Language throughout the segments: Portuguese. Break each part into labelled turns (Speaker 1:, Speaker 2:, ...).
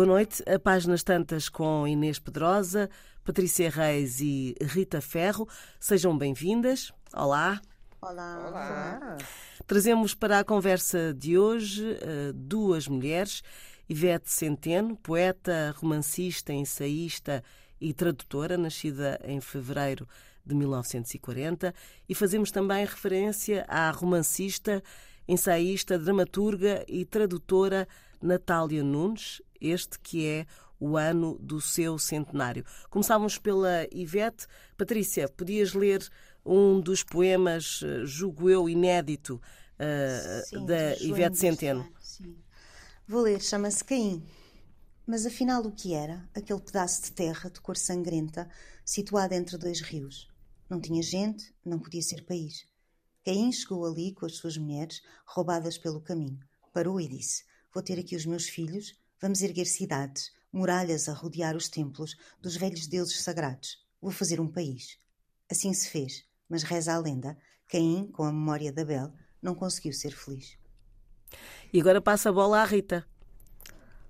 Speaker 1: Boa noite. A Páginas Tantas com Inês Pedrosa, Patrícia Reis e Rita Ferro. Sejam bem-vindas. Olá.
Speaker 2: Olá.
Speaker 3: Olá.
Speaker 1: Trazemos para a conversa de hoje eh, duas mulheres. Ivete Centeno, poeta, romancista, ensaísta e tradutora, nascida em fevereiro de 1940, e fazemos também referência à romancista, ensaísta, dramaturga e tradutora Natália Nunes, este que é o ano do seu centenário. Começávamos pela Ivete. Patrícia, podias ler um dos poemas, eh, julgo eu, inédito, uh,
Speaker 2: Sim,
Speaker 1: da Ivete Centeno?
Speaker 2: Sim. Vou ler, chama-se Caim. Mas afinal o que era aquele pedaço de terra de cor sangrenta situado entre dois rios? Não tinha gente, não podia ser país. Caim chegou ali com as suas mulheres, roubadas pelo caminho. Parou e disse: Vou ter aqui os meus filhos, vamos erguer cidades, muralhas a rodear os templos dos velhos deuses sagrados. Vou fazer um país. Assim se fez, mas reza a lenda: Caim, com a memória de Abel, não conseguiu ser feliz.
Speaker 1: E agora passa a bola à Rita,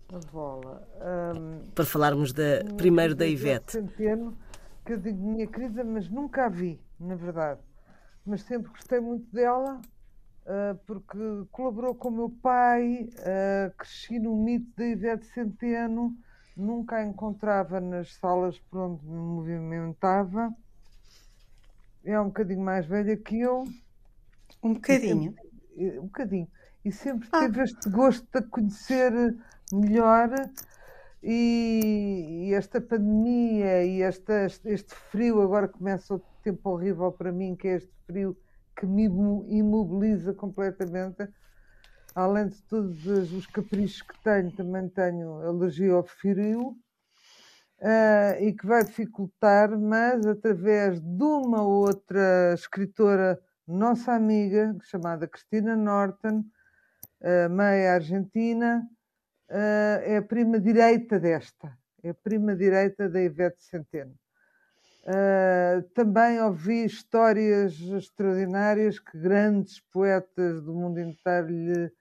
Speaker 3: A bola. Hum,
Speaker 1: para falarmos da, primeiro da Ivete.
Speaker 3: Centeno, que eu digo minha querida, mas nunca a vi, na verdade. Mas sempre gostei muito dela, porque colaborou com o meu pai, ah, cresci no mito da Ivete Centeno, nunca a encontrava nas salas por onde me movimentava. É um bocadinho mais velha que eu.
Speaker 2: Um bocadinho.
Speaker 3: E- um bocadinho. E sempre
Speaker 2: Ah.
Speaker 3: teve este gosto de a conhecer melhor e, e esta pandemia e esta, este, frio, agora começa outro tempo horrível para mim, que é este frio que me imo- imobiliza completamente. Além de todos os os caprichos que tenho, também tenho alergia ao frio. ah, e que vai dificultar, mas através de uma outra escritora nossa amiga, chamada Cristina Norton, uh, meia argentina, uh, é a prima direita desta, é a prima direita da Ivete Centeno. Uh, também ouvi histórias extraordinárias que grandes poetas do mundo inteiro lhe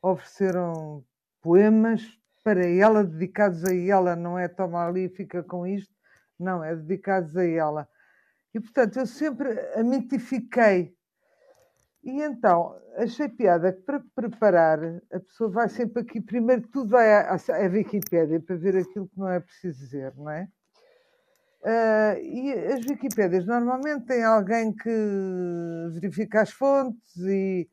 Speaker 3: ofereceram poemas para ela, dedicados a ela, não é toma ali fica com isto, não, é dedicados a ela. E portanto, eu sempre a mitifiquei e então, achei piada que para preparar, a pessoa vai sempre aqui, primeiro tudo vai à, à Wikipédia para ver aquilo que não é preciso dizer, não é? Ah, e as Wikipédias normalmente têm alguém que verifica as fontes e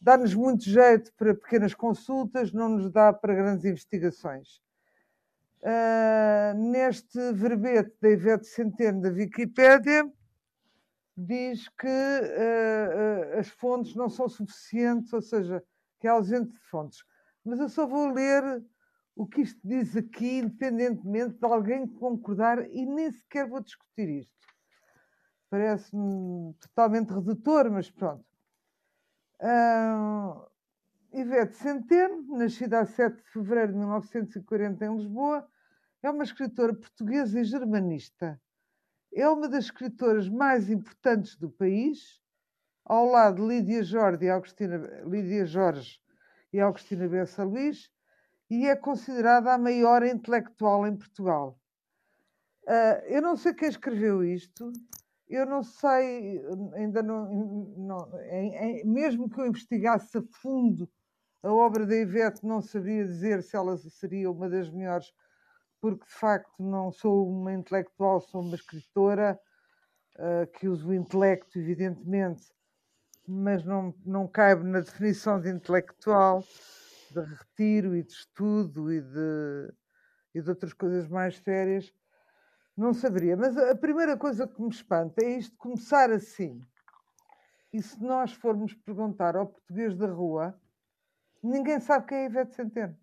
Speaker 3: dá-nos muito jeito para pequenas consultas, não nos dá para grandes investigações. Ah, neste verbete da Ivete Centeno da Wikipédia, diz que uh, uh, as fontes não são suficientes, ou seja, que é ausente de fontes. Mas eu só vou ler o que isto diz aqui, independentemente de alguém concordar, e nem sequer vou discutir isto. Parece-me totalmente redutor, mas pronto. Uh, Ivete Centeno, nascida a 7 de fevereiro de 1940 em Lisboa, é uma escritora portuguesa e germanista é uma das escritoras mais importantes do país, ao lado de Lídia Jorge e Augustina, Lídia Jorge e Augustina Bessa Luís, e é considerada a maior intelectual em Portugal. Uh, eu não sei quem escreveu isto, eu não sei, ainda não, não mesmo que eu investigasse a fundo a obra da Ivete, não sabia dizer se ela seria uma das melhores porque de facto não sou uma intelectual, sou uma escritora uh, que uso o intelecto, evidentemente, mas não, não caibo na definição de intelectual, de retiro e de estudo e de, e de outras coisas mais sérias. Não saberia, mas a primeira coisa que me espanta é isto começar assim. E se nós formos perguntar ao português da rua, ninguém sabe quem é Ivete Centeno.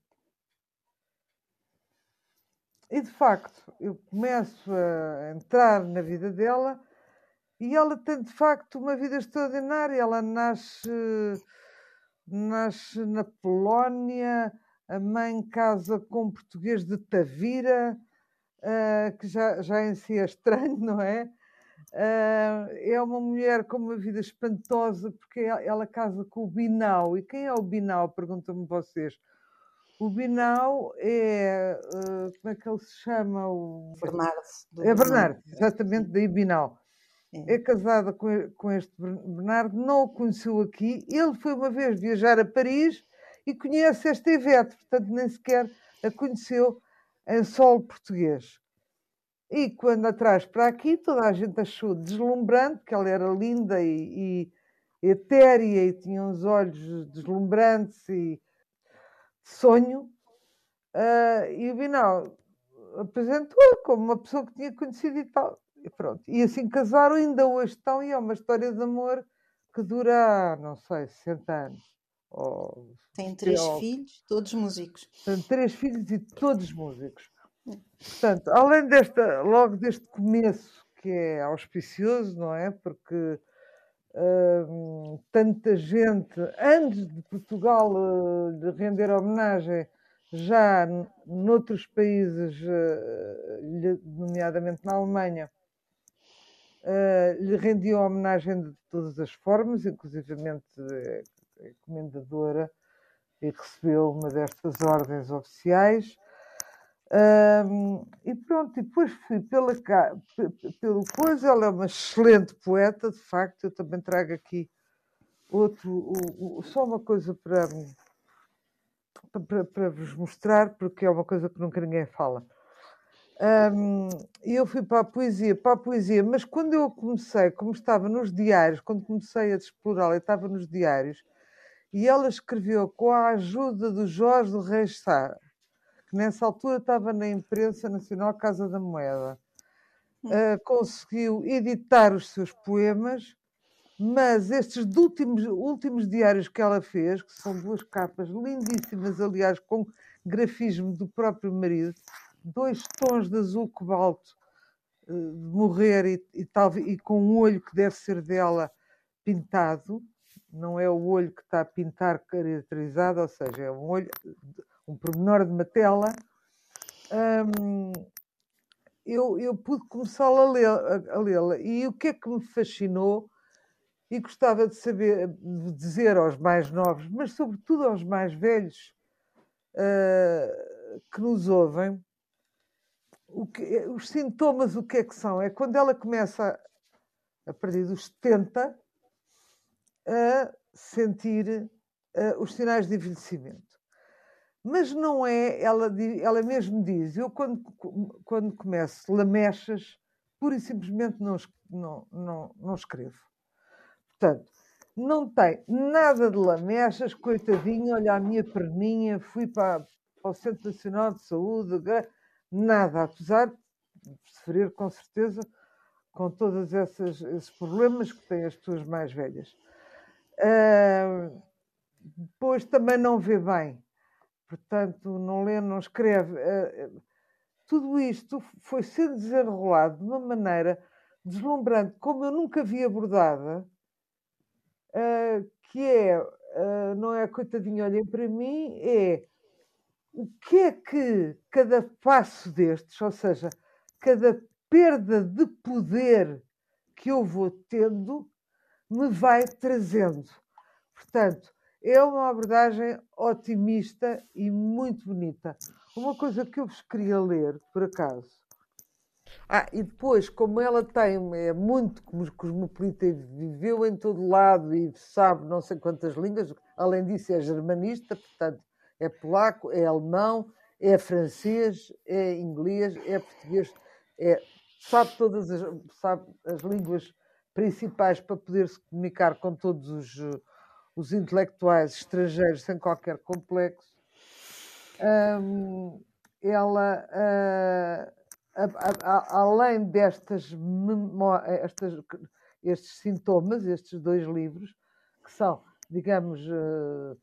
Speaker 3: E de facto, eu começo a entrar na vida dela e ela tem de facto uma vida extraordinária. Ela nasce, nasce na Polónia, a mãe casa com um português de Tavira, uh, que já, já em si é estranho, não é? Uh, é uma mulher com uma vida espantosa porque ela, ela casa com o Binau. E quem é o Binau? Perguntam-me vocês. O Binau é. Uh, como é que ele se chama? O...
Speaker 2: Bernardo.
Speaker 3: É Bernardo, exatamente, daí Binau. É. é casada com, este Bernardo, não o conheceu aqui. Ele foi uma vez viajar a Paris e conhece esta Ivete, portanto, nem sequer a conheceu em solo português. E quando atrás para aqui, toda a gente achou deslumbrante, que ela era linda e, e etérea e tinha uns olhos deslumbrantes e sonho. Uh, e o Binal apresentou-a como uma pessoa que tinha conhecido e tal. E pronto. E assim casaram, ainda hoje estão, e é uma história de amor que dura, não sei, 60 anos. Ou,
Speaker 2: Tem três ou, filhos, todos músicos.
Speaker 3: Tem três filhos e todos músicos. Portanto, além desta, logo deste começo que é auspicioso, não é? Porque hum, tanta gente, antes de Portugal uh, de render homenagem, já noutros países, uh, nomeadamente na Alemanha, uh, lhe rendiam homenagem de todas as formas, inclusivamente é, é comendadora e recebeu uma destas ordens oficiais. Um, e pronto, e depois fui pela, pelo coisa, ela é uma excelente poeta, de facto, eu também trago aqui outro, o, o, só uma coisa para, para, para, vos mostrar, porque é uma coisa que nunca ninguém fala. Um, eu fui para a poesia, para a poesia, mas quando eu comecei, como estava nos diários, quando comecei a explorá-la, estava nos diários, e ela escreveu com a ajuda do Jorge do Reis Sá, que nessa altura estava na imprensa nacional Casa da Moeda. Uh, conseguiu editar os seus poemas, mas estes últimos, últimos diários que ela fez, que são duas capas lindíssimas, aliás, com grafismo do próprio marido, dois tons de azul cobalto uh, de morrer e, e, tal, e com um olho que deve ser dela pintado, não é o olho que está a pintar caracterizado, ou seja, é um olho um pormenor de uma tela, hum, eu, eu pude começar a lê-la. E o que é que me fascinou e gostava de saber, de dizer aos mais novos, mas sobretudo aos mais velhos uh, que nos ouvem, que, os sintomas, o que é que são? É quando ela começa, a partir dos 70, a sentir uh, os sinais de envelhecimento. Mas não é, ela, ela mesmo diz, eu quando, quando começo lamechas, pura e simplesmente não, não, não, não escrevo. Portanto, não tem nada de lamechas, coitadinha, olha a minha perninha, fui para, para o Centro Nacional de Saúde, nada, apesar de sofrer com certeza com todos esses, esses problemas que têm as pessoas mais velhas. Uh, depois também não vê bem portanto, não lê, não escreve. Eh, tudo isto foi sendo desenrolado de uma maneira deslumbrante, como eu nunca vi abordada, eh, que é, não é coitadinho, olhem para mim, é o que é que cada passo destes, ou seja, cada perda de poder que eu vou tendo, me vai trazendo. Portanto, é uma abordagem otimista e muito bonita. Uma coisa que eu vos queria ler, por acaso. Ah, e depois, como ela tem, é muito cosmopolita e viveu em todo lado e sabe não sei quantas línguas, além disso é germanista, portanto é polaco, é alemão, é francês, é inglês, é português, é, sabe todas as, sabe as línguas principais para poder se comunicar com todos os os intelectuais estrangeiros sem qualquer complexo, ela, uh, a, a, a, além destas estas, estes sintomas, estes dois livros, que são, digamos, uh,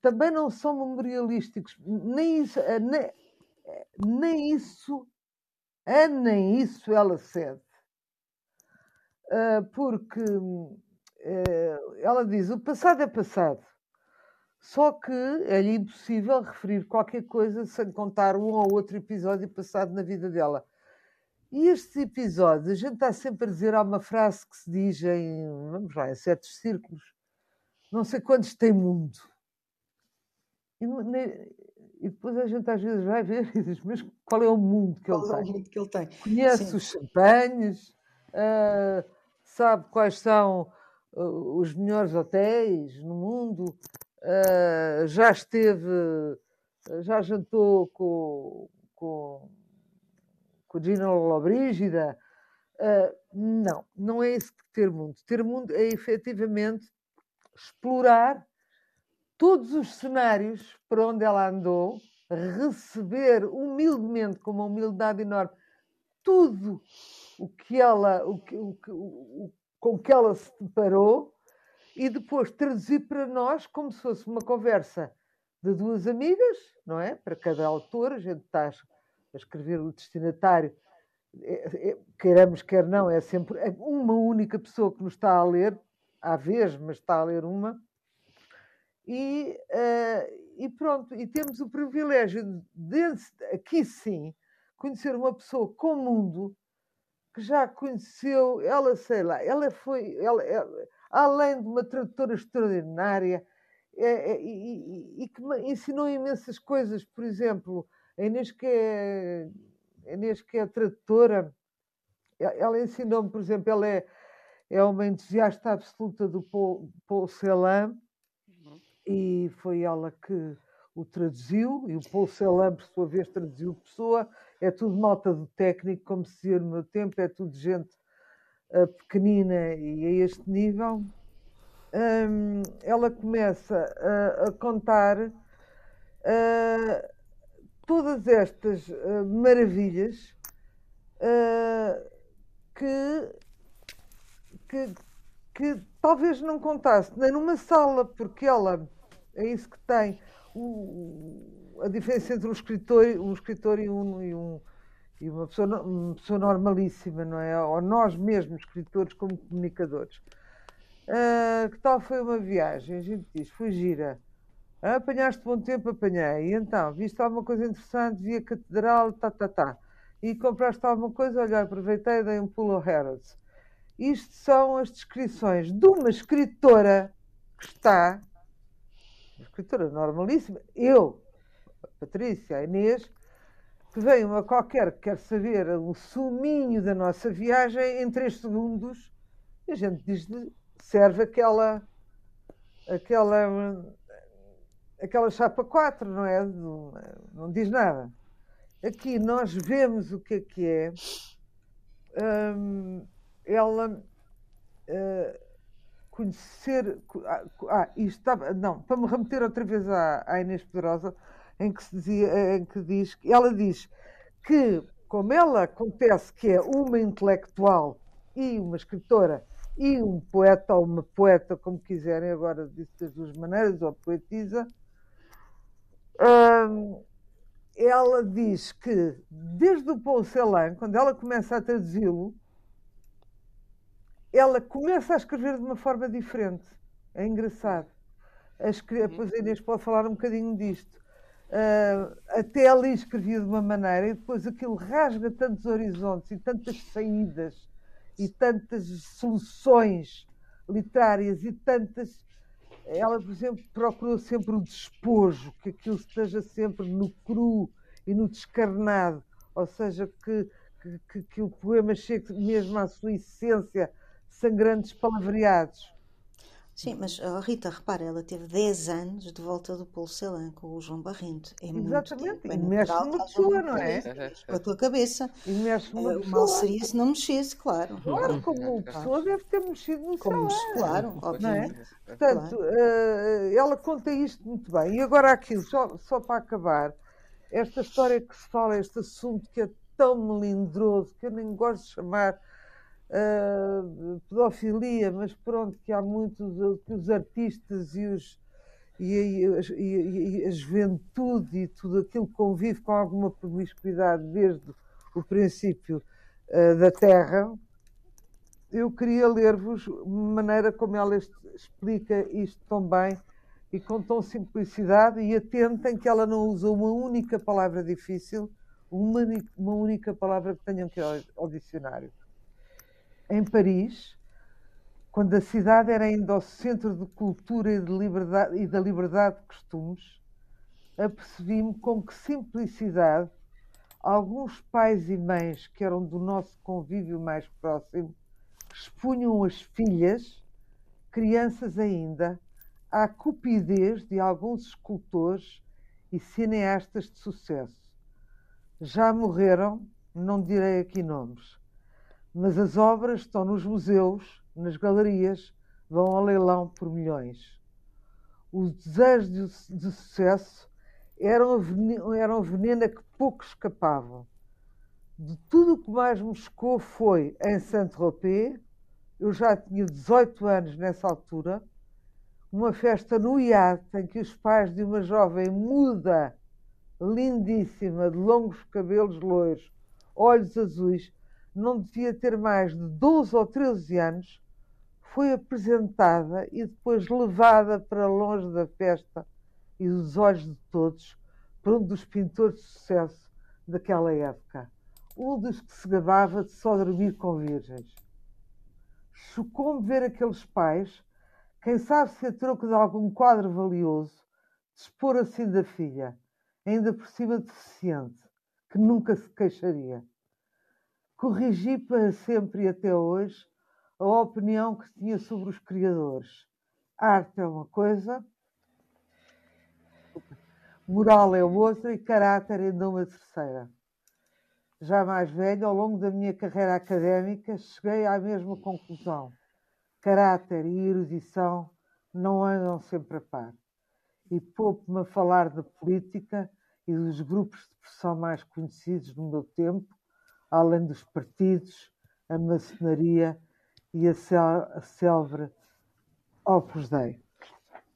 Speaker 3: também não são memorialísticos, nem isso, uh, nem, nem isso, nem isso ela cede. porque eh, ela diz: o passado é passado. Só que é-lhe impossível referir qualquer coisa sem contar um ou outro episódio passado na vida dela. E estes episódios, a gente está sempre a dizer, há uma frase que se diz em, vamos lá, em certos círculos, não sei quantos tem mundo. E depois a gente às vezes vai ver e diz, mas qual é o mundo que, ele,
Speaker 2: é
Speaker 3: tem?
Speaker 2: Mundo que ele tem?
Speaker 3: Conhece Sim. os champanhes, uh, sabe quais são uh, os melhores hotéis no mundo, uh, já esteve, já jantou com, com, com Gina Lobrígida. não, não é isso que ter mundo. Ter mundo é efetivamente explorar todos os cenários por onde ela andou, receber humildemente, com uma humildade enorme, tudo o que ela, o que, o, o, com que ela se deparou e depois traduzir para nós como se fosse uma conversa de duas amigas, não é? Para cada autor, a gente está a escrever o destinatário, é, é, queiramos, quer não, é sempre uma única pessoa que nos está a ler, à vez, mas está a ler uma. E, uh, e pronto, e temos o privilégio de, aqui sim, conhecer uma pessoa com o mundo que já conheceu, ela sei lá, ela foi, ela, ela além de uma tradutora extraordinária, é, é, e, e, que me ensinou imensas coisas, por exemplo, a Inês que é, Inês que é tradutora, ela ensinou-me, por exemplo, ela é, é uma entusiasta absoluta do Paul, Paul Celan, uhum. E foi ela que o traduziu, e o Paul Celan, por sua vez, traduziu Pessoa. É tudo malta do técnico, como se dizia no meu tempo, é tudo gente uh, pequenina e a este nível. Um, ela começa a, a contar uh, todas estas uh, maravilhas que que, que talvez não contasse nem numa sala, porque ela é isso que tem. O, a diferença entre um escritor, um escritor e, um, e, um, e uma, pessoa, uma pessoa normalíssima, não é? Ou nós mesmos, escritores, como comunicadores. Uh, que tal foi uma viagem? A gente diz, foi gira. Ah, apanhaste bom tempo? Apanhei. E então, viste alguma coisa interessante? Vi a catedral, tá, tá, tá. E compraste alguma coisa? Olha, aproveitei dei um pulo ao Harrods. Isto são as descrições de uma escritora que está, escritora normalíssima, eu, a Patrícia, a Inês, que vem uma qualquer que quer saber o suminho da nossa viagem em três segundos, a gente diz-lhe, serve aquela, aquela, aquela chapa 4, não é? Não, não diz nada. Aqui nós vemos o que é que é. Hum, ela uh, conhecer. Ah, ah, isto estava. Não, para me remeter outra vez à, à Inês Pedrosa, em que, se dizia, em que diz. Ela diz que, como ela acontece que é uma intelectual e uma escritora e um poeta ou uma poeta, como quiserem, agora disse das duas maneiras, ou poetisa, hum, ela diz que desde o Paul Celan, quando ela começa a traduzi-lo, ela começa a escrever de uma forma diferente. É engraçado. A escrever, depois a Inês pode falar um bocadinho disto. Uh, até ali escrevia de uma maneira e depois aquilo rasga tantos horizontes e tantas saídas e tantas soluções literárias e tantas. Ela, por exemplo, procurou sempre o despojo, que aquilo esteja sempre no cru e no descarnado, ou seja, que, que, que o poema chegue mesmo à sua essência sem grandes palavreados.
Speaker 2: Sim, mas oh, Rita, repara, ela teve 10 anos de volta do Polo Celan com o João Barrento. É
Speaker 3: Exatamente,
Speaker 2: muito. É
Speaker 3: e mexe numa pessoa, não é?
Speaker 2: Com a tua cabeça.
Speaker 3: E mexe numa
Speaker 2: pessoa. Mal seria se não mexesse, claro.
Speaker 3: Claro, como pessoa deve ter mexido no como,
Speaker 2: Claro, é? obviamente.
Speaker 3: É? Portanto, claro. uh, ela conta isto muito bem. E agora aquilo, só, só para acabar, esta história que se fala, este assunto que é tão melindroso, que eu nem gosto de chamar uh, pedofilia, mas pronto, que há muitos que os artistas e, os, e, a, e, e, a juventude e tudo aquilo convive com alguma promiscuidade desde o princípio uh, da Terra. Eu queria ler-vos maneira como ela explica isto tão bem e com tão simplicidade e atentem que ela não usa uma única palavra difícil, uma, uma única palavra que tenham que ir ao, ao dicionário em Paris, quando a cidade era ainda o centro de cultura e, de liberdade, e da liberdade de costumes, apercebi-me com que simplicidade alguns pais e mães que eram do nosso convívio mais próximo expunham as filhas, crianças ainda, à cupidez de alguns escultores e cineastas de sucesso. Já morreram, não direi aqui nomes, mas as obras estão nos museus, nas galerias, vão ao leilão por milhões. Os desejos de, de sucesso eram, eram veneno a que pouco escapavam. De tudo o que mais me chocou foi em Saint-Tropez, eu já tinha 18 anos nessa altura, uma festa no iate em que os pais de uma jovem muda, lindíssima, de longos cabelos loiros, olhos azuis, não devia ter mais de 12 ou 13 anos, foi apresentada e depois levada para longe da festa e dos olhos de todos por um dos pintores de sucesso daquela época, um dos que se gabava de só dormir com virgens. Chocou-me ver aqueles pais, quem sabe se a troco de algum quadro valioso, dispor assim da filha, ainda por cima deficiente, que nunca se queixaria. Corrigi para sempre e até hoje a opinião que tinha sobre os criadores. Arte é uma coisa, moral é outra e caráter ainda uma terceira. Já mais velho, ao longo da minha carreira académica, cheguei à mesma conclusão. Caráter e erudição não andam sempre a par. E poupo-me a falar da política e dos grupos de pressão mais conhecidos no meu tempo, além dos partidos, a maçonaria e a, célebre Opus Dei.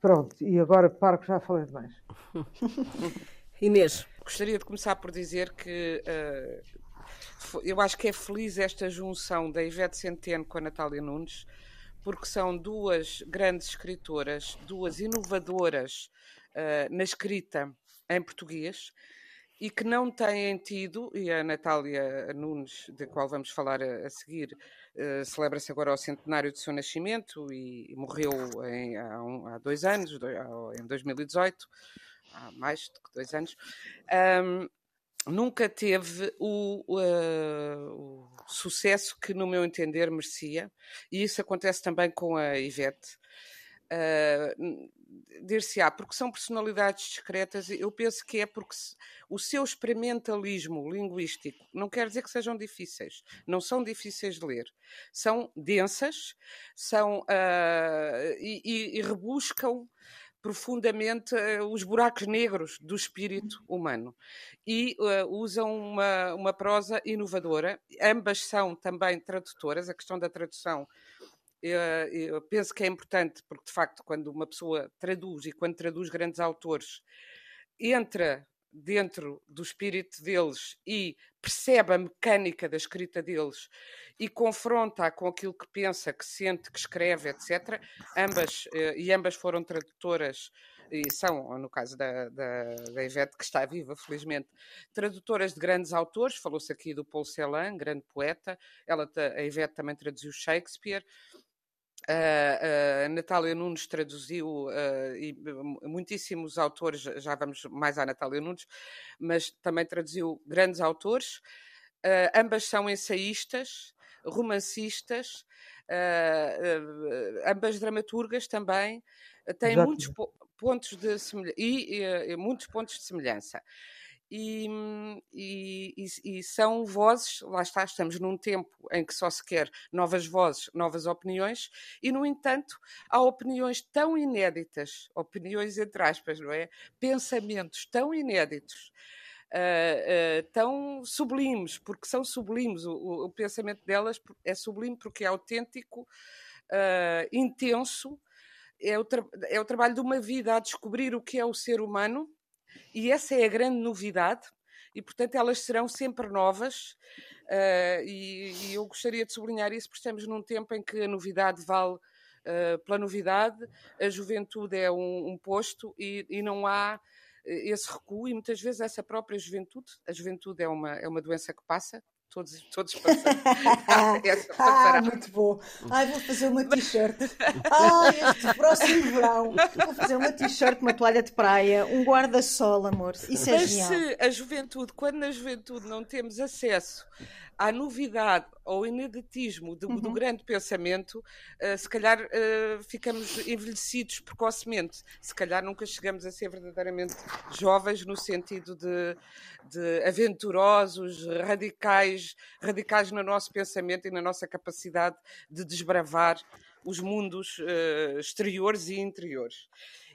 Speaker 3: Pronto, e agora paro que já falei demais.
Speaker 1: Inês.
Speaker 4: Gostaria de começar por dizer que uh, eu acho que é feliz esta junção da Ivete Centeno com a Natália Nunes, porque são duas grandes escritoras, duas inovadoras uh, na escrita em português e que não têm tido, e a Natália Nunes, da qual vamos falar a, a seguir, uh, celebra-se agora o centenário do seu nascimento e, e morreu em, há, um, há, dois anos, do, em 2018, há mais do que dois anos. Um, nunca teve o, uh, o, sucesso que, no meu entender, merecia, e isso acontece também com a Ivete. Uh, dir-se-á, porque são personalidades discretas, eu penso que é porque o seu experimentalismo linguístico não quer dizer que sejam difíceis, não são difíceis de ler, são densas, são uh, e, e, rebuscam profundamente uh, os buracos negros do espírito humano e uh, usam uma, uma prosa inovadora. Ambas são também tradutoras, a questão da tradução eu, eu penso que é importante, porque de facto, quando uma pessoa traduz e quando traduz grandes autores, entra dentro do espírito deles e percebe a mecânica da escrita deles e confronta com aquilo que pensa, que sente, que escreve, etc. Ambas, eh, e ambas foram tradutoras, e são, no caso da, da, da Ivete, que está viva, felizmente, tradutoras de grandes autores. Falou-se aqui do Paul Celan, grande poeta. Ela, a Ivete também traduziu Shakespeare. A, Natália Nunes traduziu uh, e muitíssimos autores, já vamos mais à Natália Nunes, mas também traduziu grandes autores. Uh, ambas são ensaístas, romancistas, uh, ambas dramaturgas também, têm Exato. muitos pontos de semelhança e, e, muitos pontos de semelhança e, e, e, são vozes, lá está, estamos num tempo em que só se quer novas vozes, novas opiniões, e no entanto há opiniões tão inéditas, opiniões entre aspas, não é? Pensamentos tão inéditos. Uh, uh, tão sublimes, porque são sublimes, o, o, o, pensamento delas é sublime porque é autêntico, uh, intenso, é o, é o trabalho de uma vida a descobrir o que é o ser humano e essa é a grande novidade, e portanto elas serão sempre novas. Uh, e, e, eu gostaria de sublinhar isso, porque estamos num tempo em que a novidade vale uh, pela novidade, a juventude é um, um posto e, e, não há eh, esse recuo, e muitas vezes essa própria juventude, a juventude é uma, é uma doença que passa, todos, todos passarão.
Speaker 2: ah, muito bom. Ai, vou fazer uma t-shirt. Ai, este próximo verão vou fazer uma t-shirt, uma toalha de praia, um guarda-sol, amor. Isso é
Speaker 4: Mas
Speaker 2: genial.
Speaker 4: se a juventude, quando na juventude não temos acesso à novidade, ao ineditismo do, uhum. do grande pensamento, uh, se calhar uh, ficamos envelhecidos precocemente. Se calhar nunca chegamos a ser verdadeiramente jovens no sentido de, de aventurosos, radicais, radicais no nosso pensamento e na nossa capacidade de desbravar os mundos uh, exteriores e interiores.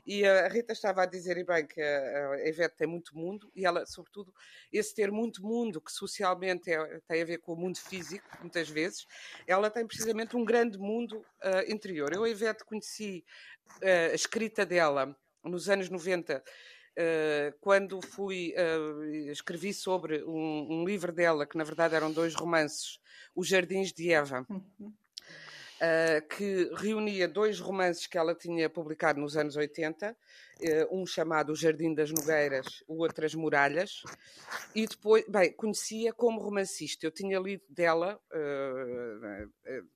Speaker 4: E a Rita estava a dizer, e bem, que a Ivete tem muito mundo, e ela, sobretudo, esse ter muito mundo, que socialmente é, tem a ver com o mundo físico, muitas vezes, ela tem precisamente um grande mundo uh, interior. Eu, a Ivete, conheci uh, a escrita dela nos anos 90. Uh, quando fui uh, escrevi sobre um, um, livro dela que na verdade eram dois romances, Os Jardins de Eva, uhum uh, que reunia dois romances que ela tinha publicado nos anos 80, uh, eh, um chamado O Jardim das Nogueiras, o outro As Muralhas, e depois, bem, conhecia como romancista. Eu tinha lido dela. Uh,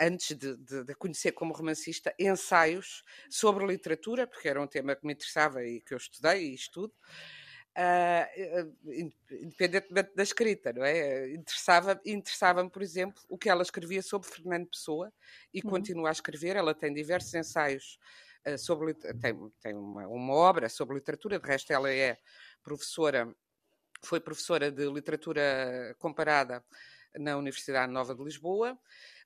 Speaker 4: antes de, de, de, conhecer como romancista, ensaios sobre literatura, porque era um tema que me interessava e que eu estudei e estudo, uh, independentemente da escrita, não é? Interessava-me, interessava por exemplo, o que ela escrevia sobre Fernando Pessoa e uhum. continua a escrever. Ela tem diversos ensaios uh, sobre. tem, tem uma, uma obra sobre literatura, de resto, ela é professora, foi professora de literatura comparada na Universidade Nova de Lisboa.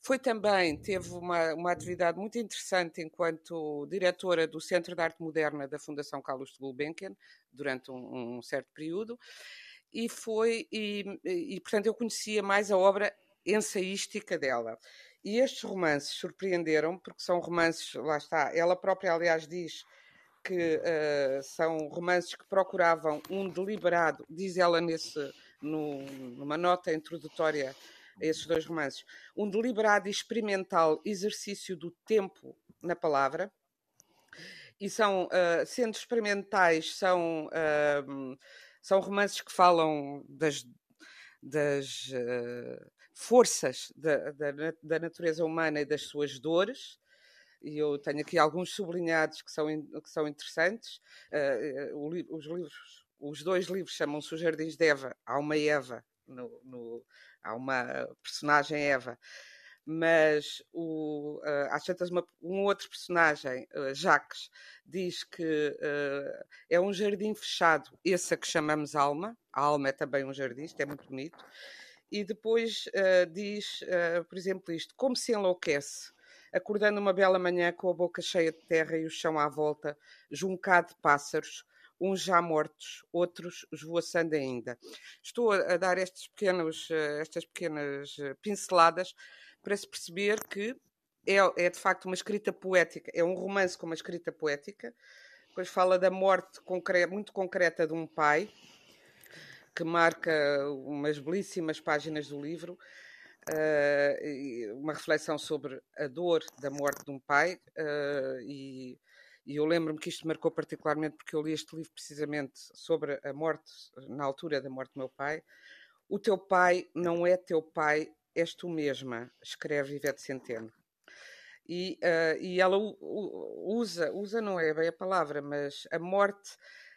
Speaker 4: Foi também, teve uma, uma atividade muito interessante enquanto diretora do Centro de Arte Moderna da Fundação Carlos de Gulbenkian, durante um, um certo período, e foi, e, e portanto eu conhecia mais a obra ensaística dela. E estes romances surpreenderam, porque são romances, lá está, ela própria, aliás, diz que uh, são romances que procuravam um deliberado, diz ela nesse, no, numa nota introdutória a esses dois romances, um deliberado e experimental exercício do tempo na palavra. E são, uh, sendo experimentais, são, uh, são romances que falam das, das uh, forças da, da, da, natureza humana e das suas dores. E eu tenho aqui alguns sublinhados que são, que são interessantes. os livros, os dois livros chamam-se Os Jardins de Eva. Há uma Eva no, no, há uma personagem Eva, mas o, uh, às tantas uma, um outro personagem, uh, Jacques, diz que uh, é um jardim fechado, esse a que chamamos alma, a alma é também um jardim, isto é muito bonito, e depois uh, diz, por exemplo, isto, como se enlouquece, acordando uma bela manhã com a boca cheia de terra e o chão à volta, juncado de pássaros, uns já mortos, outros esvoaçando ainda. Estou a, dar estes pequenos, eh, estas pequenas eh, pinceladas para se perceber que é, é, de facto uma escrita poética, é um romance com uma escrita poética, depois fala da morte muito concreta de um pai, que marca umas belíssimas páginas do livro, uh, uma reflexão sobre a dor da morte de um pai uh, e e eu lembro-me que isto marcou particularmente porque eu li este livro precisamente sobre a morte, na altura da morte do meu pai. O teu pai não é teu pai, és tu mesma, escreve Ivete Centeno. E, uh, e ela usa, usa não é bem a palavra, mas a morte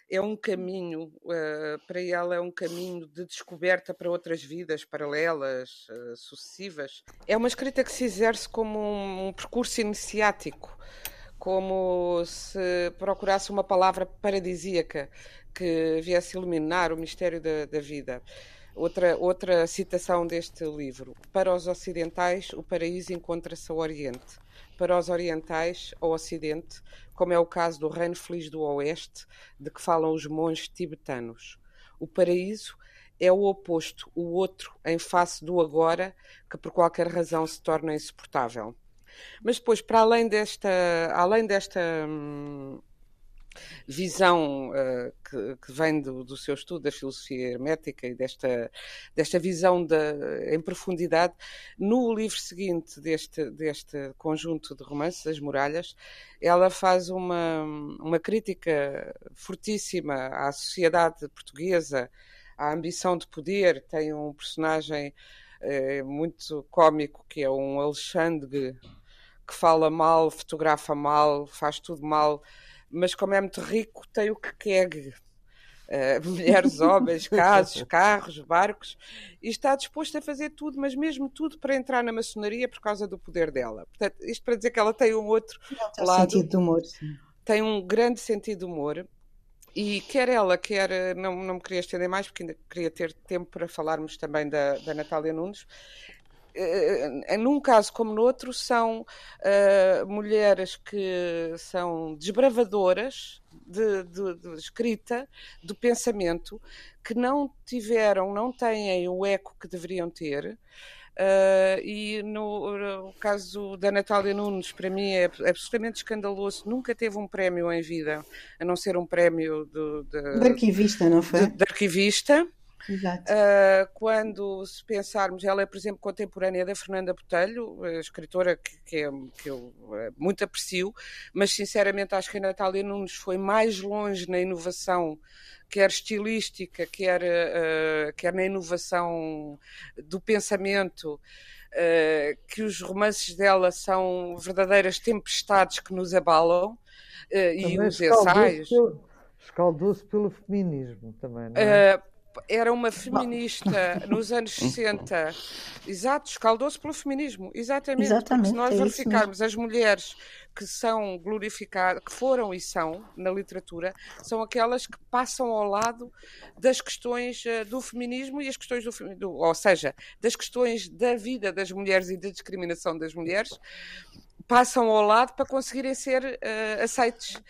Speaker 4: é um caminho, uh, para ela é um caminho de descoberta para outras vidas paralelas, uh, sucessivas. É uma escrita que se exerce como um, um percurso iniciático como se procurasse uma palavra paradisíaca que viesse iluminar o mistério da, da vida. Outra, outra citação deste livro. Para os ocidentais, o paraíso encontra-se ao Oriente. Para os orientais, ao Ocidente, como é o caso do Reino Feliz do Oeste, de que falam os monges tibetanos. O paraíso é o oposto, o outro, em face do agora, que por qualquer razão se torna insuportável. Mas depois, para além desta, além desta hum, visão uh, que, que, vem do, do, seu estudo da filosofia hermética e desta, desta visão de, em profundidade, no livro seguinte deste, deste conjunto de romances, As Muralhas, ela faz uma, uma crítica fortíssima à sociedade portuguesa, a ambição de poder, tem um personagem é, muito cômico que é um Alexandre que fala mal, fotografa mal, faz tudo mal, mas como é muito rico, tem o que quer. Uh, mulheres, homens, casos, carros, barcos, e está disposto a fazer tudo, mas mesmo tudo para entrar na maçonaria por causa do poder dela. Portanto, isto para dizer que ela tem um outro
Speaker 2: Não,
Speaker 4: lado.
Speaker 2: sentido de humor. Sim.
Speaker 4: Tem um grande sentido de humor. E quer ela, quer. Não, não me queria estender mais, porque ainda queria ter tempo para falarmos também da, da Natália Nunes. Uh, num caso como no outro, são uh, mulheres que são desbravadoras de, de, de, escrita, do pensamento, que não tiveram, não têm o eco que deveriam ter. Uh, e no, no, caso da Natália Nunes, para mim é absolutamente escandaloso. Nunca teve um prémio em vida, a não ser um prémio de, de,
Speaker 2: de arquivista, não foi?
Speaker 4: De, de arquivista. Uh, quando se pensarmos, ela é, por exemplo, contemporânea da Fernanda Botelho, escritora que, que, é, que, eu eh, muito aprecio, mas sinceramente acho que a Natália Nunes foi mais longe na inovação, quer estilística, quer, uh, quer na inovação do pensamento. Uh, que os romances dela são verdadeiras tempestades que nos abalam e os ensaios.
Speaker 3: Escaldou-se pelo feminismo também, não é?
Speaker 4: Era uma feminista nos anos 60. Exato, escaldou-se pelo feminismo. Exatamente. Exatamente se nós é verificarmos as mulheres que são glorificadas, que foram e são na literatura, são aquelas que passam ao lado das questões uh, do feminismo e as questões do, do, ou seja, das questões da vida das mulheres e da discriminação das mulheres, passam ao lado para conseguirem ser uh, aceites.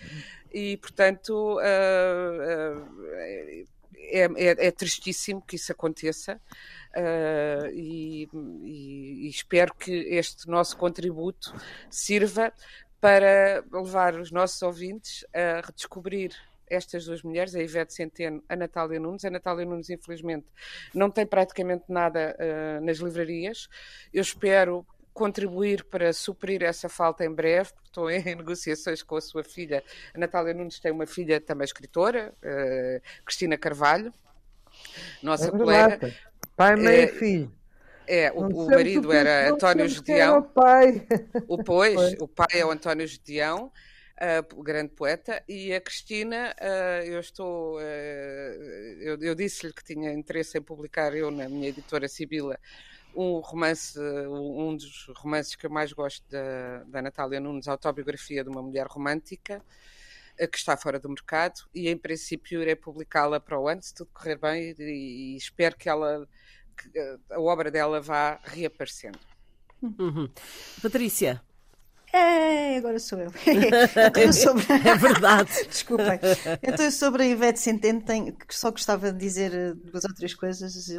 Speaker 4: E, portanto, uh, é, é, é, tristíssimo que isso aconteça uh, e, e, e, espero que este nosso contributo sirva para levar os nossos ouvintes a redescobrir estas duas mulheres, a Ivete Centeno, a Natália Nunes. A Natália Nunes, infelizmente, não tem praticamente nada uh, nas livrarias. Eu espero contribuir para suprir essa falta em breve, porque estou em negociações com a sua filha. A Natália Nunes tem uma filha também escritora, uh, Cristina Carvalho, nossa é colega.
Speaker 3: Pai, mãe e é, filho.
Speaker 4: É, o, o marido era António Gedeão.
Speaker 3: O pai.
Speaker 4: O pois, o pai é o António Gedeão. Uh, grande poeta, e a Cristina, uh, eu estou, uh, eu, eu disse-lhe que tinha interesse em publicar eu na minha editora Sibila um romance, um dos romances que eu mais gosto da, da Natália Nunes, autobiografia de uma mulher romântica, eh, que está fora do mercado, e em princípio irei publicá-la para o ano, se tudo correr bem, e, e espero que ela que a obra dela vá reaparecendo.
Speaker 1: Uhum. Patrícia,
Speaker 2: é, agora sou eu. sobre...
Speaker 1: É verdade.
Speaker 2: Desculpem. Então, sobre a Ivete Centeno, tenho... só gostava de dizer eh, duas ou três coisas.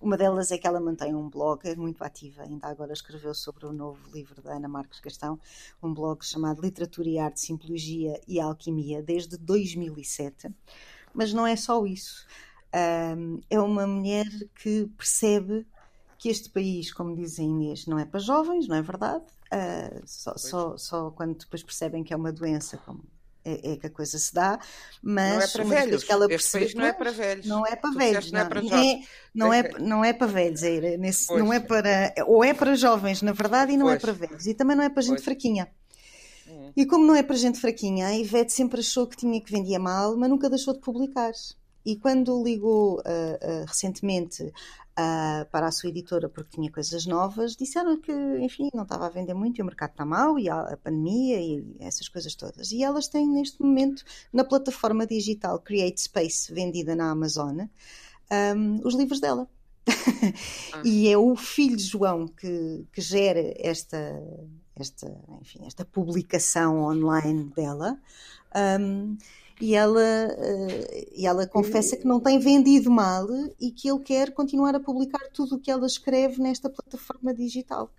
Speaker 2: Uma delas é que ela mantém um blog, é muito ativa. Ainda agora escreveu sobre o novo livro da Ana Marques Gastão, um blog chamado Literatura e Arte, Simbologia e Alquimia, desde 2007. Mas não é só isso. é uma mulher que percebe que este país, como diz a Inês, não é para jovens, não é verdade? Uh, só, só, só, quando depois percebem que é uma doença, como é, é que a coisa se dá, mas
Speaker 4: não é para velhos. Que ela percebe, não é para velhos.
Speaker 2: Não é para velhos, não, não, é para é, não, é, não é para velhos, é, nesse, não é para ou é para jovens, na verdade, e não é pois. é para velhos, e também não é para gente pois. fraquinha. Hum. E como não é para gente fraquinha, a Ivete sempre achou que tinha que vendia mal, mas nunca deixou de publicar. E quando ligou uh, uh, recentemente uh, para a sua editora porque tinha coisas novas, disseram que, enfim, não estava a vender muito e o mercado está mau e a, pandemia e essas coisas todas. E elas têm neste momento na plataforma digital Create Space, vendida na Amazon, um, os livros dela. Ah. e é o filho João que, que gera esta, esta, enfim, esta publicação online dela. Um, e ela, uh, e ela confessa que não tem vendido mal e que ele quer continuar a publicar tudo o que ela escreve nesta plataforma digital.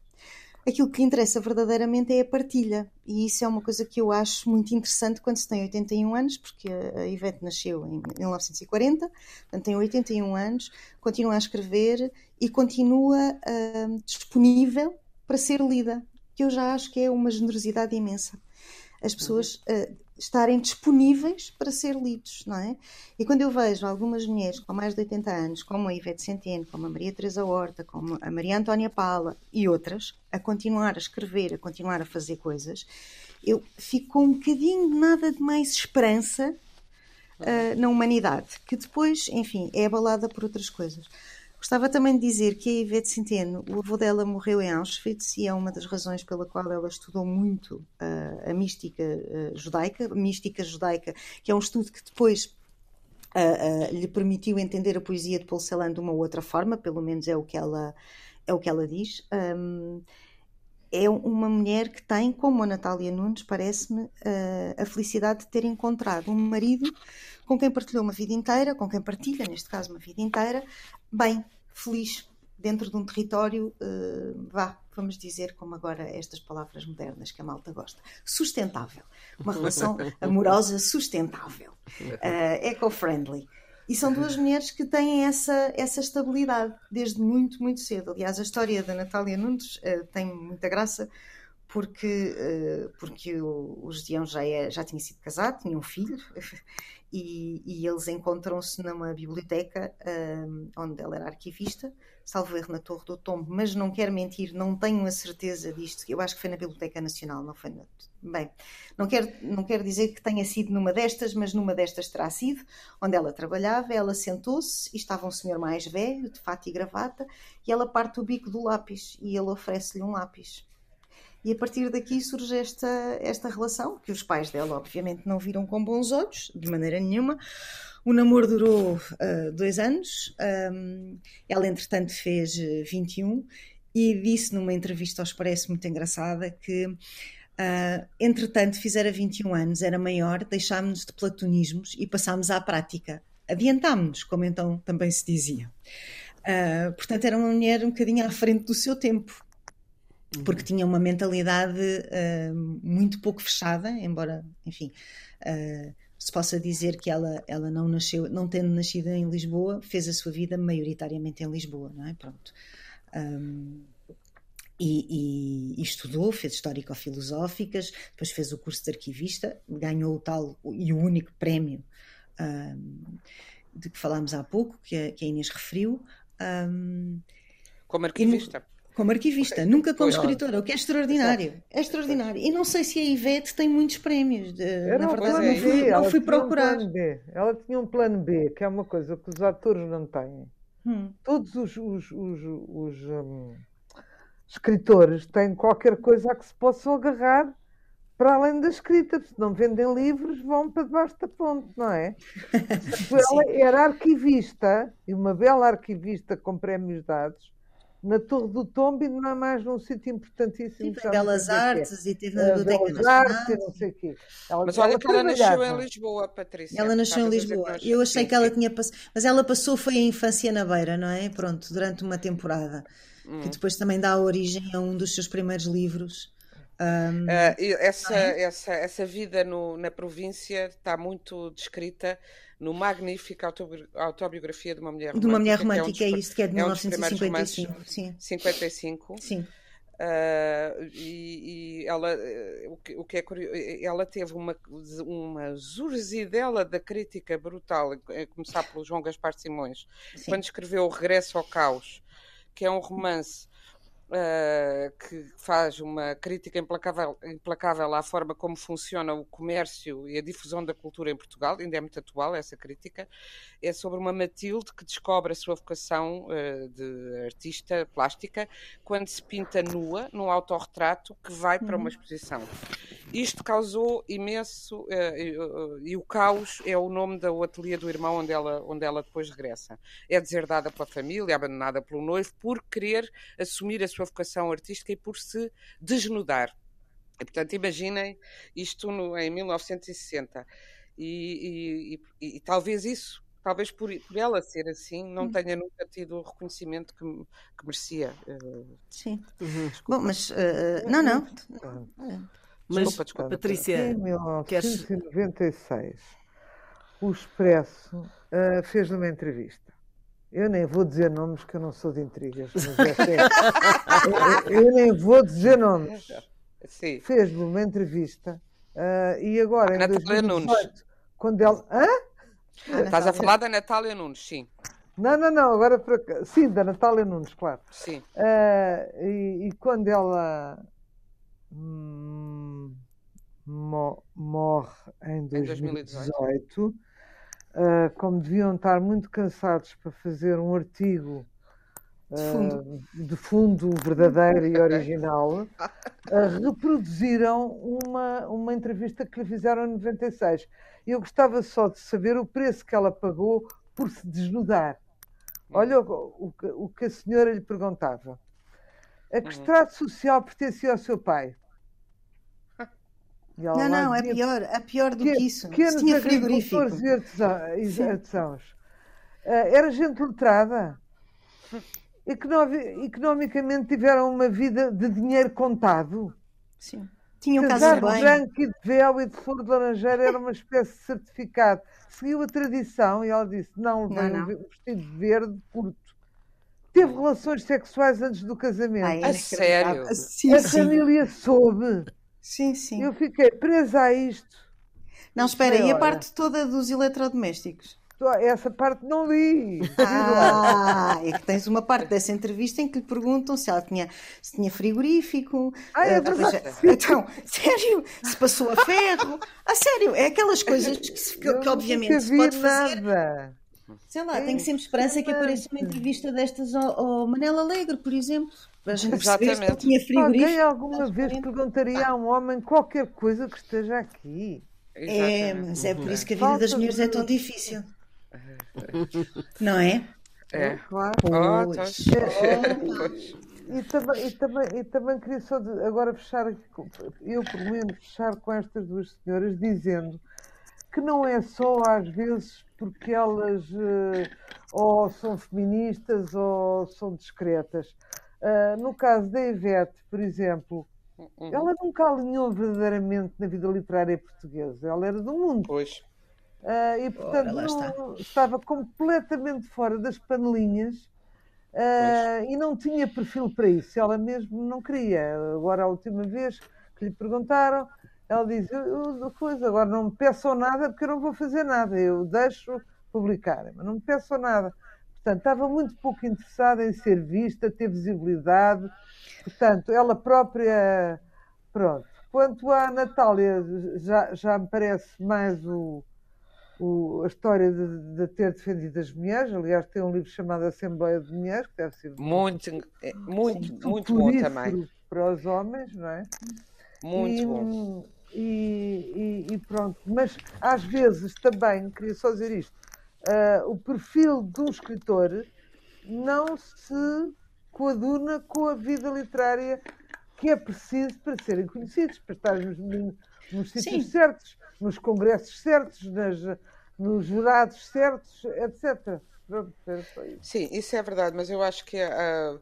Speaker 2: Aquilo que lhe interessa verdadeiramente é a partilha, e isso é uma coisa que eu acho muito interessante quando se tem 81 anos, porque a Ivete nasceu em 1940, portanto tem 81 anos, continua a escrever e continua uh, disponível para ser lida, que eu já acho que é uma generosidade imensa. As pessoas uh, estarem disponíveis para ser lidos, não é? E quando eu vejo algumas mulheres com mais de 80 anos, como a Ivete Centeno, como a Maria Teresa Horta, como a Maria Antónia Paula e outras, a continuar a escrever, a continuar a fazer coisas, eu fico com um bocadinho nada de mais esperança uh, na humanidade, que depois, enfim, é abalada por outras coisas. Gostava também de dizer que a Ivete Centeno, o avô dela morreu em Auschwitz e é uma das razões pela qual ela estudou muito uh, a mística uh, judaica, a mística judaica, que é um estudo que depois uh, lhe permitiu entender a poesia de Paul Celan de uma outra forma, pelo menos é o que ela, é o que ela diz. Um, é uma mulher que tem, como a Natália Nunes, parece-me, a felicidade de ter encontrado um marido com quem partilhou uma vida inteira, com quem partilha, neste caso, uma vida inteira, bem, feliz, dentro de um território, uh, vá, vamos dizer, como agora estas palavras modernas que a malta gosta, sustentável. Uma relação amorosa sustentável, uh, eco-friendly. E são duas mulheres que têm essa, essa estabilidade desde muito, muito cedo. Aliás, a história da Natália Nunes uh, tem muita graça porque, uh, porque o, o já, é, já tinha sido casado, tinha um filho, e, e eles encontram-se numa biblioteca um, onde ela era arquivista, salvo erro na Torre do Tombo, mas não quero mentir, não tenho a certeza disto, eu acho que foi na Biblioteca Nacional, não foi na... Bem, não quero, não quero dizer que tenha sido numa destas, mas numa destas terá sido, onde ela trabalhava, ela sentou-se e estava um senhor mais velho, de fato e gravata, e ela parte o bico do lápis e ele oferece-lhe um lápis. E a partir daqui surge esta, esta relação, que os pais dela, obviamente, não viram com bons olhos, de maneira nenhuma. O namoro durou uh, dois anos. Um, ela, entretanto, fez 21 e disse numa entrevista ao Expresso muito engraçada que, uh, entretanto, fizera 21 anos, era maior, deixámos-nos de platonismos e passámos à prática. Adiantámos-nos, como então também se dizia. Uh, portanto, era uma mulher um bocadinho à frente do seu tempo porque tinha uma mentalidade uh, muito pouco fechada, embora, enfim, uh, se possa dizer que ela, ela não nasceu, não tendo nascido em Lisboa, fez a sua vida maioritariamente em Lisboa, não é? Pronto. Um, e, e, e, estudou, fez histórico-filosóficas, depois fez o curso de arquivista, ganhou o tal e o único prémio um, de que falámos há pouco, que a, que a Inês referiu. Um,
Speaker 4: Como arquivista.
Speaker 2: E, como arquivista, nunca como escritora, o que é extraordinário. É extraordinário. E não sei se a Ivete tem muitos prémios. De,
Speaker 3: na verdade, não fui, não fui procurar. Um ela tinha um plano B, que é uma coisa que os atores não têm. Hum. Todos os, os, os, os um, escritores têm qualquer coisa a que se possam agarrar para além da escrita, se não vendem livros, vão para debaixo da ponte, não é? ela era arquivista, e uma bela arquivista com prémios dados, na Torre do Tombo e não é mais num sítio importantíssimo.
Speaker 2: Tive em Belas Artes e tive na Biblioteca
Speaker 3: Nacional. não sei o quê.
Speaker 4: Ela, mas olha ela que ela nasceu em Lisboa, Patrícia.
Speaker 2: Ela nasceu em Lisboa. Eu achei que ela tinha passado... Mas ela passou, foi a infância na beira, não é? Pronto, durante uma temporada. Hum. Que depois também dá origem a um dos seus primeiros livros. Um,
Speaker 4: uh, essa, é? essa, essa vida no, na província está muito descrita no magnífico autobiografia de uma mulher romântica.
Speaker 2: De uma mulher romântica, é, um dos, é, isso, que é de é 1955.
Speaker 4: Um sim. 55.
Speaker 2: Sim.
Speaker 4: Uh, e, e, ela o que, o que, é curioso, ela teve uma, uma zurzidela da crítica brutal, a começar pelo João Gaspar Simões, Sim. quando escreveu O Regresso ao Caos, que é um romance Uh, que faz uma crítica implacável, implacável à forma como funciona o comércio e a difusão da cultura em Portugal, ainda é muito atual essa crítica, é sobre uma Matilde que descobre a sua vocação uh, de artista plástica quando se pinta nua num autorretrato que vai para uma uhum. exposição. Isto causou imenso, uh, e o caos é o nome do ateliê do irmão onde ela, onde ela depois regressa. É deserdada pela família, abandonada pelo noivo, por querer assumir a sua sua vocação artística e por se desnudar. E, portanto, imaginem isto no, em 1960. E, e, e, e, talvez isso, talvez por, por, ela ser assim, não hum. tenha nunca tido o reconhecimento que, que merecia.
Speaker 2: Eh, Sim. Uhum. Bom, mas. Uh, não, não.
Speaker 1: Mas, desculpa, desculpa. Patrícia,
Speaker 3: em 1996, o Expresso uh, fez uma entrevista eu nem vou dizer nomes que eu não sou de intrigas. É... eu, eu, nem vou dizer nomes. Fez-me uma entrevista Uh, e agora, em
Speaker 4: Natália
Speaker 3: 2018,
Speaker 4: Nunes.
Speaker 3: quando ela. Hã?
Speaker 2: Ah,
Speaker 4: Estás a falar da Natália Nunes, sim.
Speaker 3: Não, não, não, agora para. Sim, da Natália Nunes, claro.
Speaker 4: Sim.
Speaker 3: Uh, e, e quando ela hum, mo- morre em
Speaker 4: 2018.
Speaker 3: 2018, uh, como deviam estar muito cansados para fazer um artigo
Speaker 2: De
Speaker 3: uh,
Speaker 2: fundo.
Speaker 3: de fundo verdadeiro e original, uh, reproduziram uma, uma entrevista que lhe fizeram em 96. E eu gostava só de saber o preço que ela pagou por se desnudar. Olha o, o que- o que a senhora lhe perguntava. A que
Speaker 4: Uhum.
Speaker 3: extrato social pertencia ao seu pai?
Speaker 2: Não, não, é pior, é pior do que isso.
Speaker 3: Pequenos
Speaker 2: Se tinha frigorífico.
Speaker 3: agricultores e e artesãos. Ah, era gente letrada. Economi- economicamente tiveram uma vida de dinheiro contado.
Speaker 2: Sim. Tinham
Speaker 3: Casar
Speaker 2: casa
Speaker 3: de
Speaker 2: bem.
Speaker 3: branco e de véu e de flor de laranjeira era uma espécie de certificado. Seguiu a tradição e ela disse: não,
Speaker 2: Não,
Speaker 3: levei
Speaker 2: não.
Speaker 3: um ve- um vestido verde curto. Teve relações sexuais antes do casamento.
Speaker 2: Ai,
Speaker 4: A sério?
Speaker 2: Sim,
Speaker 3: a
Speaker 2: sim.
Speaker 3: família soube.
Speaker 2: Sim, sim.
Speaker 3: Eu fiquei presa a isto.
Speaker 2: Não, espera, e a
Speaker 3: Olha.
Speaker 2: parte toda dos eletrodomésticos?
Speaker 3: Essa parte não li.
Speaker 2: Ah, é que tens uma parte dessa entrevista em que lhe perguntam se ela tinha, se tinha frigorífico.
Speaker 3: Ah, é
Speaker 2: eh,
Speaker 3: verdade.
Speaker 2: então, sério? Se passou a ferro? Ah, sério? É aquelas coisas que, se- que- obviamente se pode fazer.
Speaker 3: Nada.
Speaker 2: Sei lá, tenho sempre esperança que apareça uma entrevista destas ao, ao Manel Alegre, por exemplo. A gente
Speaker 4: Exatamente.
Speaker 2: tinha frigorífico.
Speaker 3: Alguém alguma vez perguntaria a um homem qualquer coisa que esteja aqui?
Speaker 2: É,
Speaker 4: Exatamente.
Speaker 2: mas é por isso que a vida
Speaker 3: Falta
Speaker 2: das mulheres é
Speaker 3: de-
Speaker 2: tão difícil. Não é?
Speaker 4: É.
Speaker 3: Claro.
Speaker 4: Oh,
Speaker 2: Pois.
Speaker 4: pois.
Speaker 3: E também, e, também, e também queria só de- agora fechar, eu pelo menos fechar com estas duas senhoras, dizendo que não é só às vezes porque elas eh, ou são feministas ou são discretas. Ah, no caso da Ivete, por exemplo,
Speaker 4: Uhum.
Speaker 3: ela nunca alinhou verdadeiramente na vida literária portuguesa. Ela era do mundo.
Speaker 4: Pois.
Speaker 3: Ah, e portanto
Speaker 2: está.
Speaker 3: não- estava completamente fora das panelinhas ah, e não tinha perfil para isso. Ela mesmo não queria. Agora, a última vez que lhe perguntaram, ela diz: eu, eu- coisa, agora não me peçam nada porque eu não vou fazer nada, eu deixo publicar, mas não me peçam nada. Portanto, estava muito pouco interessada em ser vista, ter visibilidade. Portanto, ela própria. Pronto. Quanto à Natália, já, já me parece mais o, o- a história de, de ter defendido as mulheres. Aliás, tem um livro chamado Assembleia de Mulheres, que deve ser
Speaker 4: Muito, é, muito, muito bom também.
Speaker 3: para os homens, não é?
Speaker 4: Muito
Speaker 3: e,
Speaker 4: bom.
Speaker 3: E, e- e pronto, mas às vezes também, queria só dizer isto, ah, o perfil de um escritor não se coaduna com a vida literária que é preciso para serem conhecidos, para estarem nos, nos sítios
Speaker 2: Sim.
Speaker 3: certos, nos congressos certos, nas, nos jurados certos, etc. Pronto, era só isso.
Speaker 4: Sim, isso é verdade, mas eu acho que ah,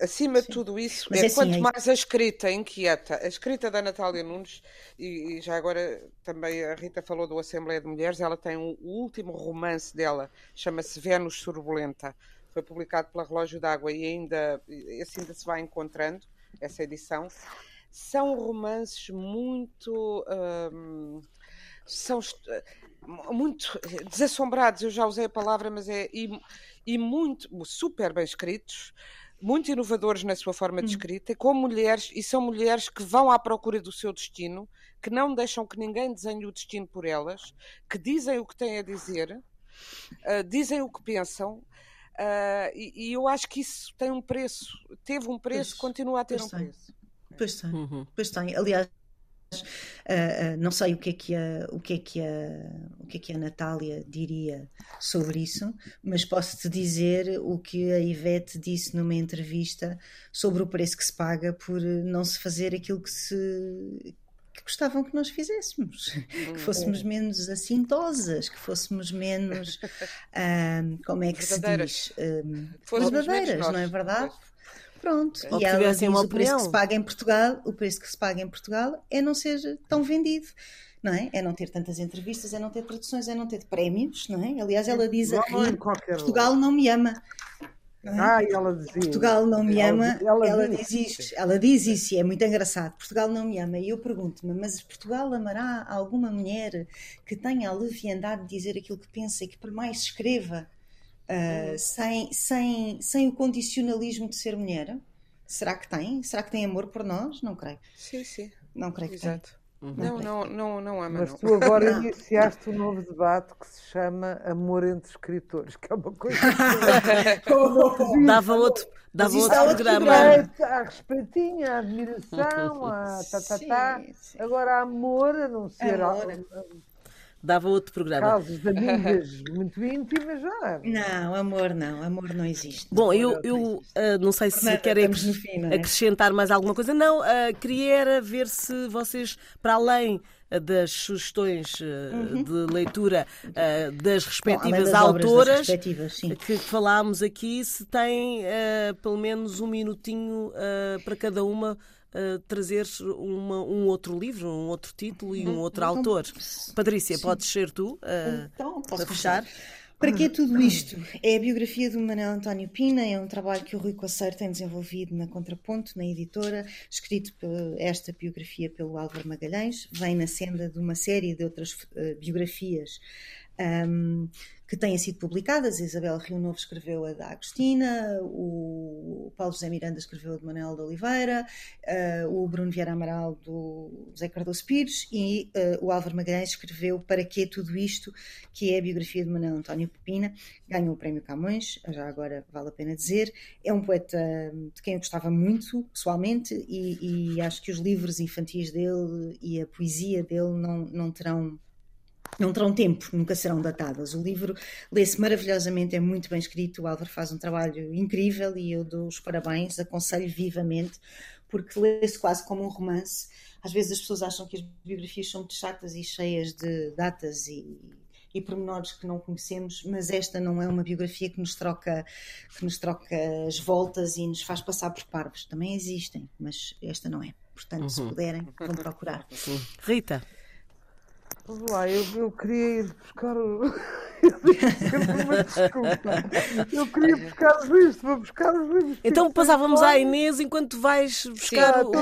Speaker 4: acima de tudo isso,
Speaker 2: Mas
Speaker 4: é
Speaker 2: é assim,
Speaker 4: quanto
Speaker 2: é-
Speaker 4: mais a escrita inquieta, a escrita da Natália Nunes, e, e já agora também a Rita falou do Assembleia de Mulheres, ela tem um- o último romance dela, chama-se Vênus Turbulenta, foi publicado pela Relógio d'Água e ainda, esse ainda se vai encontrando, essa edição. São romances muito. hum, são muito desassombrados, eu já usei a palavra, mas é. E, e muito. super bem escritos, muito inovadores na sua forma de escrita, com mulheres, e são mulheres que vão à procura do seu destino, que não deixam que ninguém desenhe o destino por elas, que dizem o que têm a dizer, ah, dizem o que pensam. ah, e, e eu acho que isso tem um preço, teve um preço,
Speaker 2: Pois,
Speaker 4: continua a ter um
Speaker 2: tem.
Speaker 4: preço.
Speaker 2: Pois tem,
Speaker 1: Uhum.
Speaker 2: pois tem. Aliás, ah, não sei o que é que a, o que é que a, o que é que a Natália diria sobre isso, mas posso-te dizer o que a Ivete disse numa entrevista sobre o preço que se paga por não se fazer aquilo que se que gostavam que nós fizéssemos, que fôssemos menos assintosas, que fôssemos menos, ah, como é que se diz,
Speaker 4: menos
Speaker 2: verdadeiras, não é verdade? Pronto,
Speaker 1: Ou
Speaker 2: e
Speaker 1: que
Speaker 2: ela diz
Speaker 1: tivessem uma
Speaker 2: o preço que se
Speaker 1: opinião.
Speaker 2: paga em Portugal, o preço que se paga em Portugal é não ser tão vendido, não é? É não ter tantas entrevistas, é não ter traduções, é não ter prémios, não é? Aliás, ela diz a
Speaker 3: Não, não é em
Speaker 2: rir,
Speaker 3: qualquer
Speaker 2: Portugal não me ama.
Speaker 3: É? Ah, ela dizia.
Speaker 2: Portugal não me ama, ela, ela, ela diz isto. Ela diz isso e é muito engraçado. Portugal não me ama. E eu pergunto-me, mas Portugal amará alguma mulher que tenha a leviandade de dizer aquilo que pensa e que por mais escreva uh, sem, sem, sem o condicionalismo de ser mulher? Será que tem? Será que tem amor por nós? Não creio.
Speaker 4: Sim, sim.
Speaker 2: Não creio que Exato.
Speaker 4: Tenha. Uhum. Não, não, não, não ama.
Speaker 3: Mas tu agora iniciaste um novo debate que se chama Amor entre Escritores, que é uma coisa
Speaker 1: que dava outro, dava outro programa.
Speaker 3: Há respeitinho, há admiração, há tá, tá, tá. Agora amor, a não ser amor
Speaker 1: dava outro programa.
Speaker 3: Casos de amigas muito íntimas, já.
Speaker 2: Não, amor não, amor não existe.
Speaker 1: Bom, eu, eu uh, não sei se Renata, querem fim, é? acrescentar mais alguma coisa. Não, uh, queria era ver se vocês, para além uh, das sugestões uh, uhum. de leitura uh, das respectivas Bom, das autoras das respectivas, que falámos aqui, se têm uh, pelo menos um minutinho para cada uma uh, trazer uma, um outro livro, um outro título e um uhum. outro então, autor. Patrícia, sim. podes ser tu uh, então, posso para fechar?
Speaker 2: Para que é tudo isto? É a biografia do Manuel António Pina, é um trabalho que o Rui Coceiro tem desenvolvido na Contraponto, na editora, escrito esta biografia pelo Álvaro Magalhães, vem na senda de uma série de outras uh, biografias um, que têm sido publicadas. A Isabel Rio Novo escreveu a da Agostina, o Paulo José Miranda escreveu a de Manuel de Oliveira, uh, o Bruno Vieira Amaral do José Cardoso Pires e uh, o Álvaro Magalhães escreveu Para que tudo isto, que é a biografia de Manuel António Pepina, ganhou o Prémio Camões, já agora vale a pena dizer. É um poeta de quem eu gostava muito, pessoalmente, e, e acho que os livros infantis dele e a poesia dele não, não terão não terão tempo, nunca serão datadas. O livro lê-se maravilhosamente, é muito bem escrito. O Álvaro faz um trabalho incrível e eu dou os parabéns, aconselho vivamente, porque lê-se quase como um romance. Às vezes as pessoas acham que as biografias são muito chatas e cheias de datas e, e pormenores que não conhecemos, mas esta não é uma biografia que nos troca que nos troca as voltas e nos faz passar por parvos. Também existem, mas esta não é. Portanto, uhum. se puderem, vão procurar.
Speaker 1: Rita.
Speaker 3: Vamos lá, eu, eu queria ir buscar o. Eu queria buscar os livros, vou buscar os livros.
Speaker 1: Então passávamos à Inês enquanto vais buscar Sim, o, o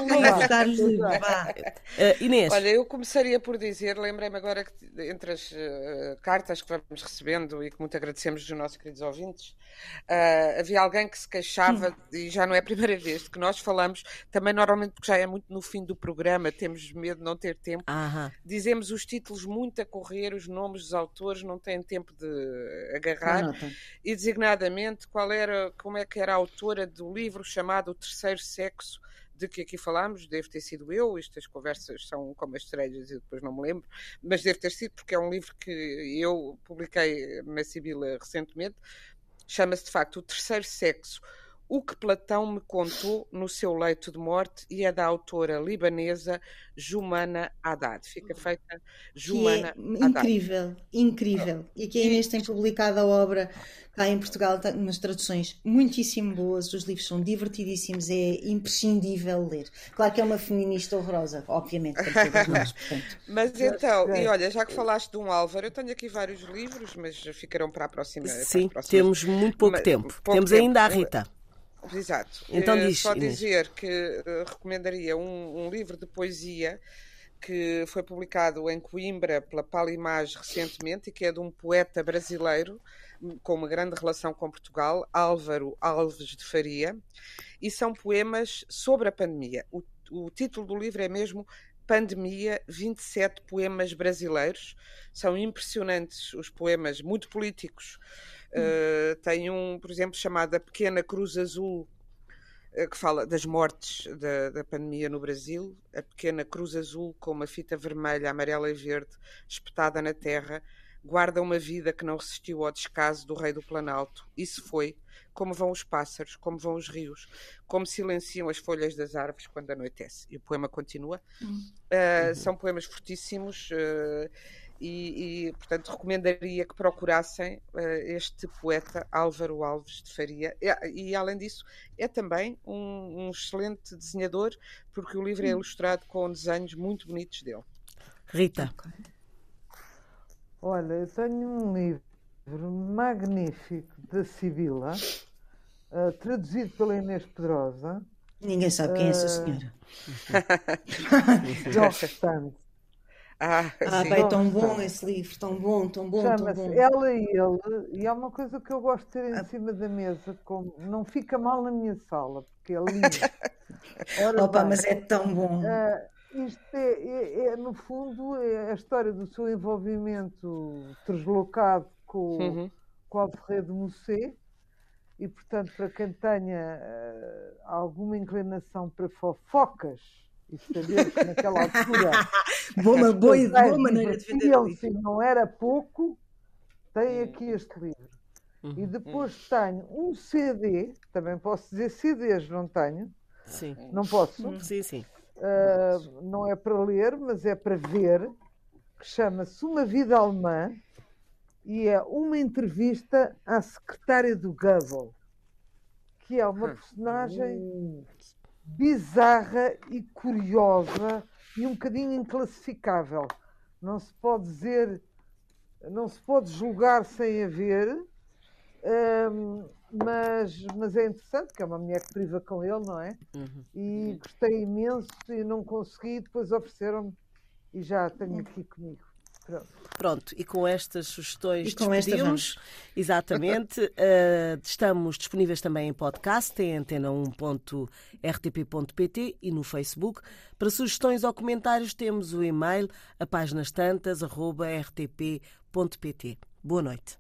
Speaker 1: livro. Uh, Inês.
Speaker 4: Olha, eu começaria por dizer, lembrei-me agora que entre as uh, cartas que vamos recebendo e que muito agradecemos dos nossos queridos ouvintes, uh, havia alguém que se queixava, e já não é a primeira vez, de que nós falamos, também normalmente porque já é muito no fim do programa, temos medo de não ter tempo, dizemos os títulos muito a correr, os nomes dos autores não têm tempo de agarrar, e designadamente qual era, como é que era a autora do livro chamado O Terceiro Sexo, de que aqui falámos, deve ter sido eu, estas conversas são como as estrelas e depois não me lembro, mas deve ter sido porque é um livro que eu publiquei na Sibila recentemente, chama-se de facto O Terceiro Sexo, o que Platão me contou no seu leito de morte e é da autora libanesa Jumana Haddad. Fica feita Jumana
Speaker 2: que é Incrível, incrível. E que a Inês tem publicado a obra cá em Portugal, umas traduções muitíssimo boas, os livros são divertidíssimos, é imprescindível ler. Claro que é uma feminista horrorosa, obviamente, nós,
Speaker 4: Mas então, e olha, já que falaste de um Álvaro, eu tenho aqui vários livros, mas ficarão para a próxima.
Speaker 1: Sim,
Speaker 4: para a
Speaker 1: temos muito pouco mas, tempo. Pouco temos tempo. ainda a Rita.
Speaker 4: Exato.
Speaker 1: Então
Speaker 4: eh,
Speaker 1: diz,
Speaker 4: Só dizer que uh, recomendaria um, um, livro de poesia que foi publicado em Coimbra pela Palimage recentemente e que é de um poeta brasileiro hum, com uma grande relação com Portugal, Álvaro Alves de Faria, e são poemas sobre a pandemia. O, o título do livro é mesmo Pandemia, 27 poemas brasileiros. São impressionantes os poemas, muito políticos, Uh, tem um, por exemplo, chamado A Pequena Cruz Azul, uh, que fala das mortes da, da, pandemia no Brasil. A Pequena Cruz Azul, com uma fita vermelha, amarela e verde espetada na terra, guarda uma vida que não resistiu ao descaso do Rei do Planalto. Isso foi como vão os pássaros, como vão os rios, como silenciam as folhas das árvores quando anoitece. E o poema continua. Uh, São poemas fortíssimos. Uh, e, e, portanto recomendaria que procurassem uh, este poeta Álvaro Alves de Faria e, e além disso é também um, um, excelente desenhador porque o livro é ilustrado com desenhos muito bonitos dele
Speaker 1: Rita
Speaker 3: olha eu tenho um livro magnífico da Sibila uh, traduzido pela Inês Pedrosa.
Speaker 2: Ninguém sabe quem é essa senhora.
Speaker 3: Gosto tanto.
Speaker 2: Ah, ah é tão bom esse livro, tão bom, tão bom, tão bom.
Speaker 3: Ela e ele, e há uma coisa que eu gosto de ter em ah. cima da mesa, como não fica mal na minha sala, porque é lindo.
Speaker 2: Opa, bem, mas é tão bom.
Speaker 3: Uh, isto é, é, é, no fundo, é a história do seu envolvimento deslocado com, uhum. com Alfredo Musset, e portanto, para quem tenha uh, alguma inclinação para fofocas e saber que naquela altura
Speaker 2: boa, boa, boa maneira de
Speaker 3: vender não era pouco, tem aqui este livro. Uhum, e depois uhum. tenho um CD, também posso dizer CDs, não tenho.
Speaker 1: Sim.
Speaker 3: Não posso?
Speaker 1: Uhum. Sim, sim.
Speaker 3: Uh, não é para ler, mas é para ver, que chama-se Uma Vida Alemã e é uma entrevista à secretária do Goebbels, que é uma hum. personagem hum bizarra e curiosa e um bocadinho inclassificável. Não se pode dizer, não se pode julgar sem haver, um, mas, mas é interessante, que é uma mulher que priva com ele, não é? Uhum. E gostei imenso e não consegui, depois ofereceram-me e já tenho aqui comigo.
Speaker 1: Pronto. Pronto, e com estas sugestões e com despedimos. Exatamente. uh, estamos disponíveis também em podcast, em antena1.rtp.pt e no Facebook. Para sugestões ou comentários temos o e-mail a páginas tantas, arroba rtp.pt. Boa noite.